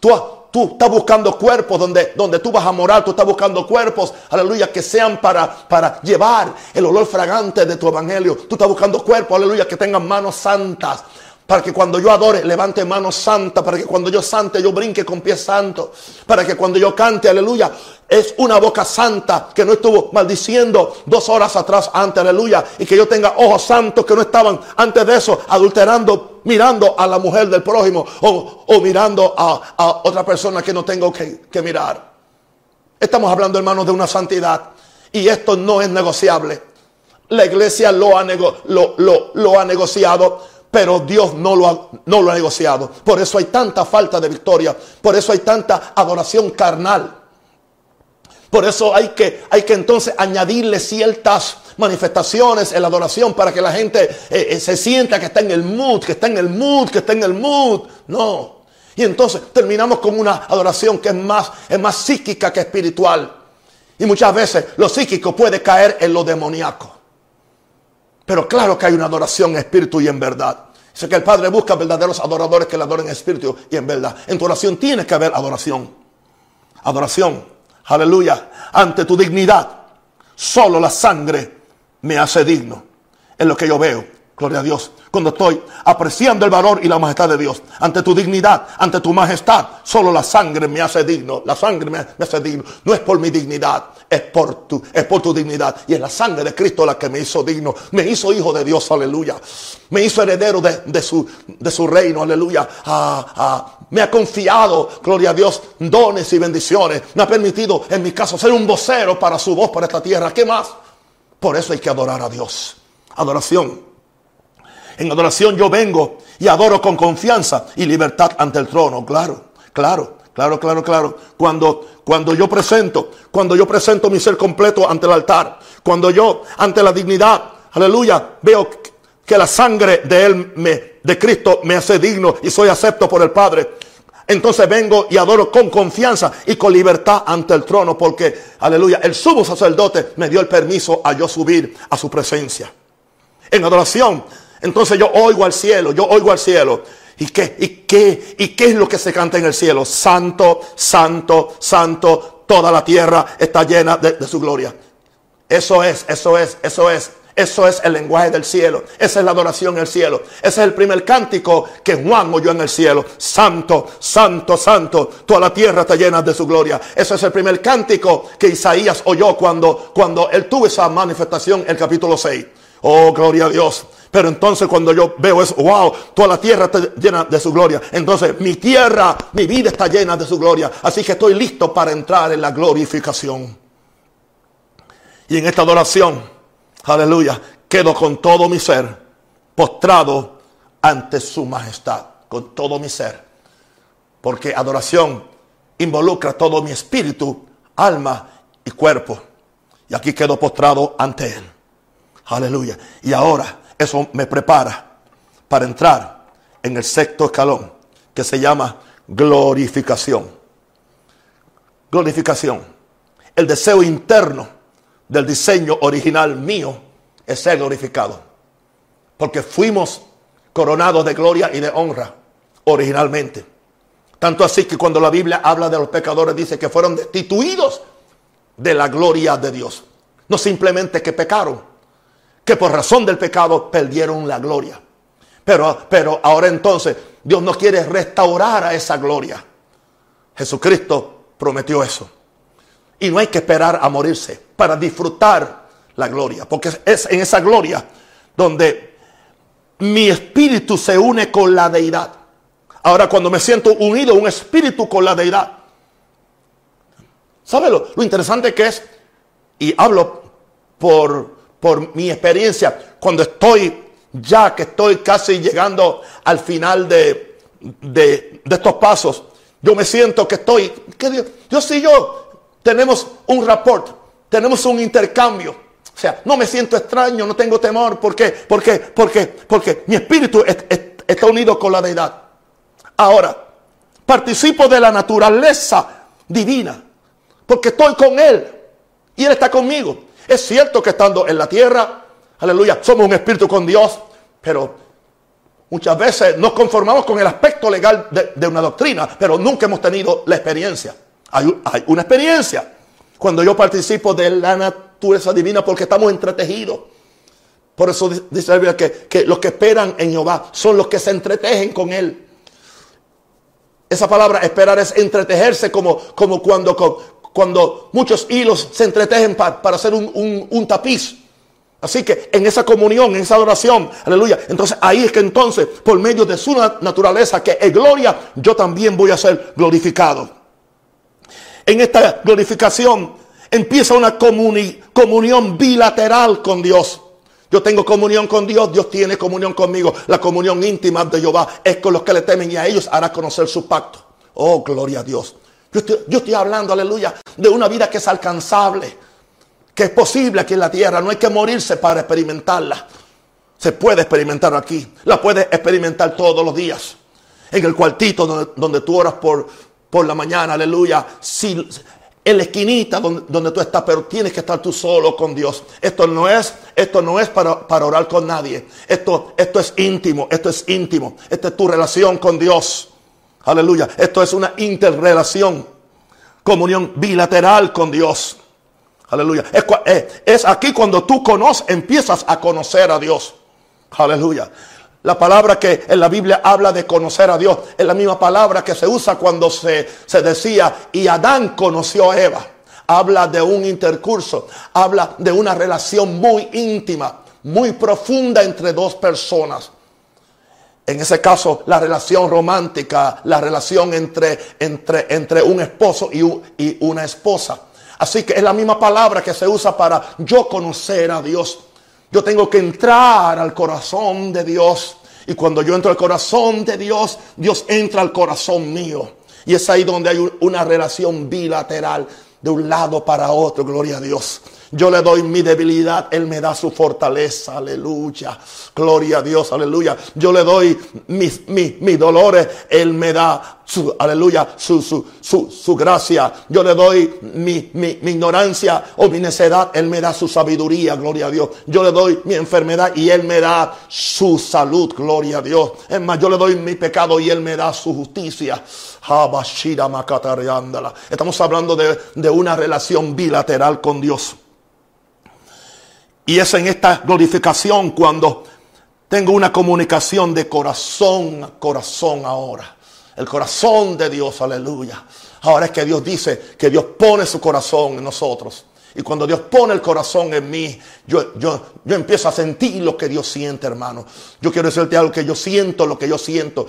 Tú, tú estás buscando cuerpos donde, donde tú vas a morar. Tú estás buscando cuerpos, aleluya, que sean para, para llevar el olor fragante de tu evangelio. Tú estás buscando cuerpos, aleluya, que tengan manos santas Para que cuando yo adore, levante mano santa. Para que cuando yo sante, yo brinque con pies santos. Para que cuando yo cante, aleluya, es una boca santa que no estuvo maldiciendo dos horas atrás antes, aleluya. Y que yo tenga ojos santos que no estaban antes de eso adulterando, mirando a la mujer del prójimo o, mirando a, otra persona que no tengo que, mirar. Estamos hablando, hermanos, de una santidad. Y esto no es negociable. La iglesia lo ha, lo ha negociado pero Dios no lo, ha, no lo ha negociado. Por eso hay tanta falta de victoria, por eso hay tanta adoración carnal. Por eso hay que, hay que entonces añadirle ciertas manifestaciones en la adoración para que la gente eh, eh, se sienta que está en el mood, que está en el mood, que está en el mood. No. Y entonces terminamos con una adoración que es más, es más psíquica que espiritual. Y muchas veces lo psíquico puede caer en lo demoníaco. Pero claro que hay una adoración en espíritu y en verdad. Dice que el Padre busca verdaderos adoradores que le adoren en espíritu y en verdad. En tu oración tiene que haber adoración. Adoración. Aleluya. Ante tu dignidad. Solo la sangre me hace digno. Es lo que yo veo. Gloria a Dios. Cuando estoy apreciando el valor y la majestad de Dios. Ante tu dignidad, ante tu majestad. Solo la sangre me hace digno. La sangre me, hace digno. No es por mi dignidad. Es por, tu, es por tu dignidad. Y es la sangre de Cristo la que me hizo digno. Me hizo hijo de Dios. Aleluya. Me hizo heredero de, su, de su, reino. Aleluya. Ah, ah, me ha confiado, gloria a Dios, dones y bendiciones. Me ha permitido, en mi caso, ser un vocero para su voz, para esta tierra. ¿Qué más? Por eso hay que adorar a Dios. Adoración. En adoración yo vengo y adoro con confianza y libertad ante el trono. Claro, claro, claro, claro, claro. Cuando, cuando yo presento, cuando yo presento mi ser completo ante el altar, cuando yo ante la dignidad, aleluya, veo que la sangre de él me, de Cristo me hace digno y soy acepto por el Padre. Entonces vengo y adoro con confianza y con libertad ante el trono porque, aleluya, el sumo sacerdote me dio el permiso a yo subir a su presencia. En adoración entonces yo oigo al cielo, yo oigo al cielo. ¿Y qué? ¿Y qué? ¿Y qué es lo que se canta en el cielo? Santo, santo, santo. Toda la tierra está llena de, su gloria. Eso es, eso es, eso es. Eso es el lenguaje del cielo. Esa es la adoración en el cielo. Ese es el primer cántico que Juan oyó en el cielo. Santo, santo, santo. Toda la tierra está llena de su gloria. Ese es el primer cántico que Isaías oyó cuando, cuando él tuvo esa manifestación en el capítulo 6. Oh, gloria a Dios. Pero entonces cuando yo veo eso, wow, toda la tierra está llena de su gloria. Entonces mi tierra, mi vida está llena de su gloria. Así que estoy listo para entrar en la glorificación. Y en esta adoración, aleluya, quedo con todo mi ser postrado ante su majestad. Con todo mi ser. Porque adoración involucra todo mi espíritu, alma y cuerpo. Y aquí quedo postrado ante Él. Aleluya. Y ahora eso me prepara para entrar en el sexto escalón que se llama glorificación. Glorificación. El deseo interno del diseño original mío es ser glorificado. Porque fuimos coronados de gloria y de honra originalmente. Tanto así que cuando la Biblia habla de los pecadores dice que fueron destituidos de la gloria de Dios. No simplemente que pecaron, que por razón del pecado perdieron la gloria. Pero, pero ahora entonces Dios no quiere restaurar a esa gloria. Jesucristo prometió eso. Y no hay que esperar a morirse para disfrutar la gloria. Porque es en esa gloria donde mi espíritu se une con la deidad. Ahora cuando me siento unido un espíritu con la deidad. ¿Sabe lo, lo interesante que es? Y hablo por por mi experiencia, cuando estoy ya que estoy casi llegando al final de, de, estos pasos, yo me siento que estoy, que Dios, Dios y yo tenemos un rapport, tenemos un intercambio. O sea, no me siento extraño, no tengo temor. ¿Por qué? Porque, porque, porque mi espíritu está unido con la deidad. Ahora, participo de la naturaleza divina. Porque estoy con Él. Y Él está conmigo. Es cierto que estando en la tierra, aleluya, somos un espíritu con Dios, pero muchas veces nos conformamos con el aspecto legal de, una doctrina, pero nunca hemos tenido la experiencia. Hay, una experiencia cuando yo participo de la naturaleza divina porque estamos entretejidos. Por eso dice la Biblia que, que los que esperan en Jehová son los que se entretejen con Él. Esa palabra esperar es entretejerse como, como cuando, cuando muchos hilos se entretejen para, hacer un, tapiz. Así que en esa comunión, en esa adoración, aleluya. Entonces ahí es que entonces, por medio de su naturaleza, que es gloria, yo también voy a ser glorificado. En esta glorificación empieza una comunión bilateral con Dios. Yo tengo comunión con Dios, Dios tiene comunión conmigo. La comunión íntima de Jehová es con los que le temen y a ellos hará conocer su pacto. Oh, gloria a Dios. Yo estoy, hablando, aleluya, de una vida que es alcanzable, que es posible aquí en la tierra. No hay que morirse para experimentarla. Se puede experimentar aquí. La puedes experimentar todos los días. En el cuartito donde, donde tú oras por, por la mañana, aleluya. Si, en la esquinita donde, tú estás, pero tienes que estar tú solo con Dios. Esto no es, esto no es para, para orar con nadie. Esto, esto es íntimo, esto es íntimo. Esta es tu relación con Dios. Aleluya. Esto es una interrelación, comunión bilateral con Dios. Aleluya. Es, eh, es aquí cuando tú conoces, empiezas a conocer a Dios. Aleluya. La palabra que en la Biblia habla de conocer a Dios es la misma palabra que se usa cuando se, se decía y Adán conoció a Eva. Habla de un intercurso, habla de una relación muy íntima, muy profunda entre dos personas. En ese caso, la relación romántica, la relación entre, entre, entre un esposo y, y una esposa. Así que es la misma palabra que se usa para yo conocer a Dios. Yo tengo que entrar al corazón de Dios. Y cuando yo entro al corazón de Dios, Dios entra al corazón mío. Y es ahí donde hay una relación bilateral de un lado para otro, gloria a Dios. Yo le doy mi debilidad, Él me da su fortaleza, aleluya. Gloria a Dios, aleluya. Yo le doy mis, mis, dolores, Él me da su, aleluya, su, su, su, su gracia. Yo le doy mi, mi, mi, ignorancia o mi necedad, Él me da su sabiduría, gloria a Dios. Yo le doy mi enfermedad y Él me da su salud, gloria a Dios. Es más, yo le doy mi pecado y Él me da su justicia. Estamos hablando de, de una relación bilateral con Dios. Y es en esta glorificación cuando tengo una comunicación de corazón a corazón ahora. El corazón de Dios, aleluya. Ahora es que Dios dice que Dios pone su corazón en nosotros. Y cuando Dios pone el corazón en mí, yo, yo, yo empiezo a sentir lo que Dios siente, hermano. Yo quiero decirte algo que yo siento, lo que yo siento.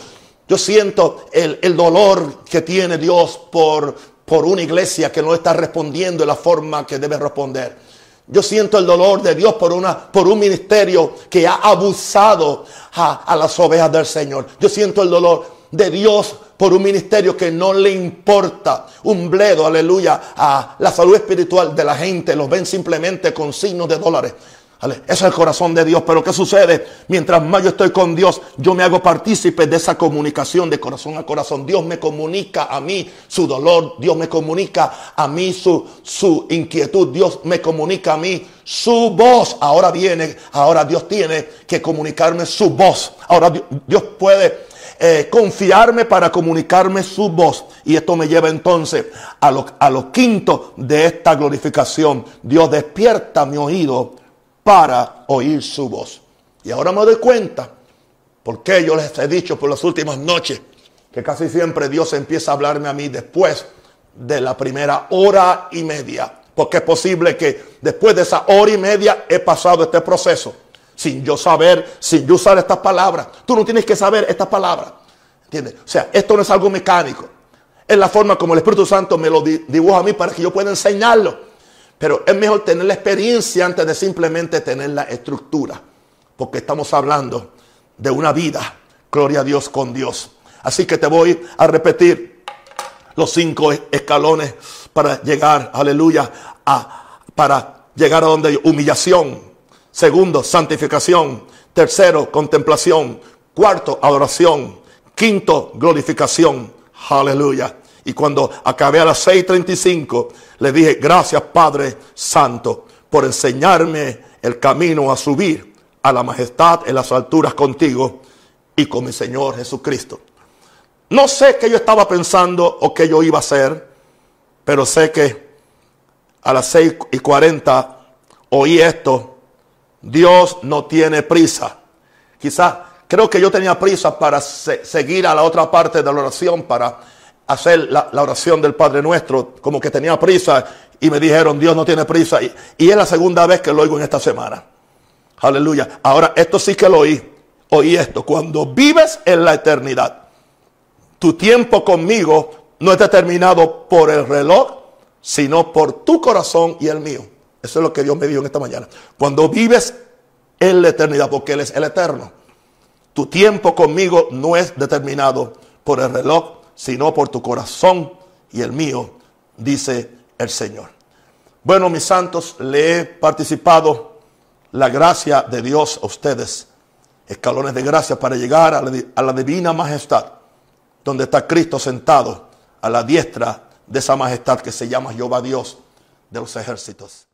Yo siento el, el dolor que tiene Dios por, por una iglesia que no está respondiendo de la forma que debe responder. Yo siento el dolor de Dios por, una, por un ministerio que ha abusado a, a las ovejas del Señor. Yo siento el dolor de Dios por un ministerio que no le importa un bledo, aleluya, a la salud espiritual de la gente. Los ven simplemente con signos de dólares. Ese es el corazón de Dios. Pero ¿qué sucede? Mientras más yo estoy con Dios, yo me hago partícipe de esa comunicación de corazón a corazón. Dios me comunica a mí su dolor. Dios me comunica a mí su, su inquietud. Dios me comunica a mí su voz. Ahora viene, ahora Dios tiene que comunicarme su voz. Ahora Dios puede eh, confiarme para comunicarme su voz. Y esto me lleva entonces a lo, a lo quinto de esta glorificación. Dios despierta mi oído para oír su voz. Y ahora me doy cuenta, porque yo les he dicho por las últimas noches, que casi siempre Dios empieza a hablarme a mí después de la primera hora y media. Porque es posible que después de esa hora y media he pasado este proceso sin yo saber, sin yo usar estas palabras. Tú no tienes que saber estas palabras. ¿Entiendes? O sea, esto no es algo mecánico. Es la forma como el Espíritu Santo me lo dibuja a mí para que yo pueda enseñarlo. Pero es mejor tener la experiencia antes de simplemente tener la estructura. Porque estamos hablando de una vida, gloria a Dios, con Dios. Así que te voy a repetir los cinco escalones para llegar, aleluya, a, para llegar a donde hay humillación. Segundo, santificación. Tercero, contemplación. Cuarto, adoración. Quinto, glorificación. Aleluya. Y cuando acabé a las 6.35, le dije, gracias Padre Santo por enseñarme el camino a subir a la majestad en las alturas contigo y con mi Señor Jesucristo. No sé qué yo estaba pensando o qué yo iba a hacer, pero sé que a las 6 y 40 oí esto Dios no tiene prisa. Quizás creo que yo tenía prisa para seguir a la otra parte de la oración, para hacer la, oración del Padre Nuestro, como que tenía prisa y me dijeron, Dios no tiene prisa. Y, y, es la segunda vez que lo oigo en esta semana. Aleluya. Ahora, esto sí que lo oí. Oí esto. Cuando vives en la eternidad, tu tiempo conmigo no es determinado por el reloj, sino por tu corazón y el mío. Eso es lo que Dios me dijo en esta mañana. Cuando vives en la eternidad, porque Él es el eterno, tu tiempo conmigo no es determinado por el reloj, sino por tu corazón y el mío, dice el Señor. Bueno, mis santos, le he participado la gracia de Dios a ustedes, escalones de gracia para llegar a la, divina majestad, donde está Cristo sentado a la diestra de esa majestad que se llama Jehová Dios de los ejércitos.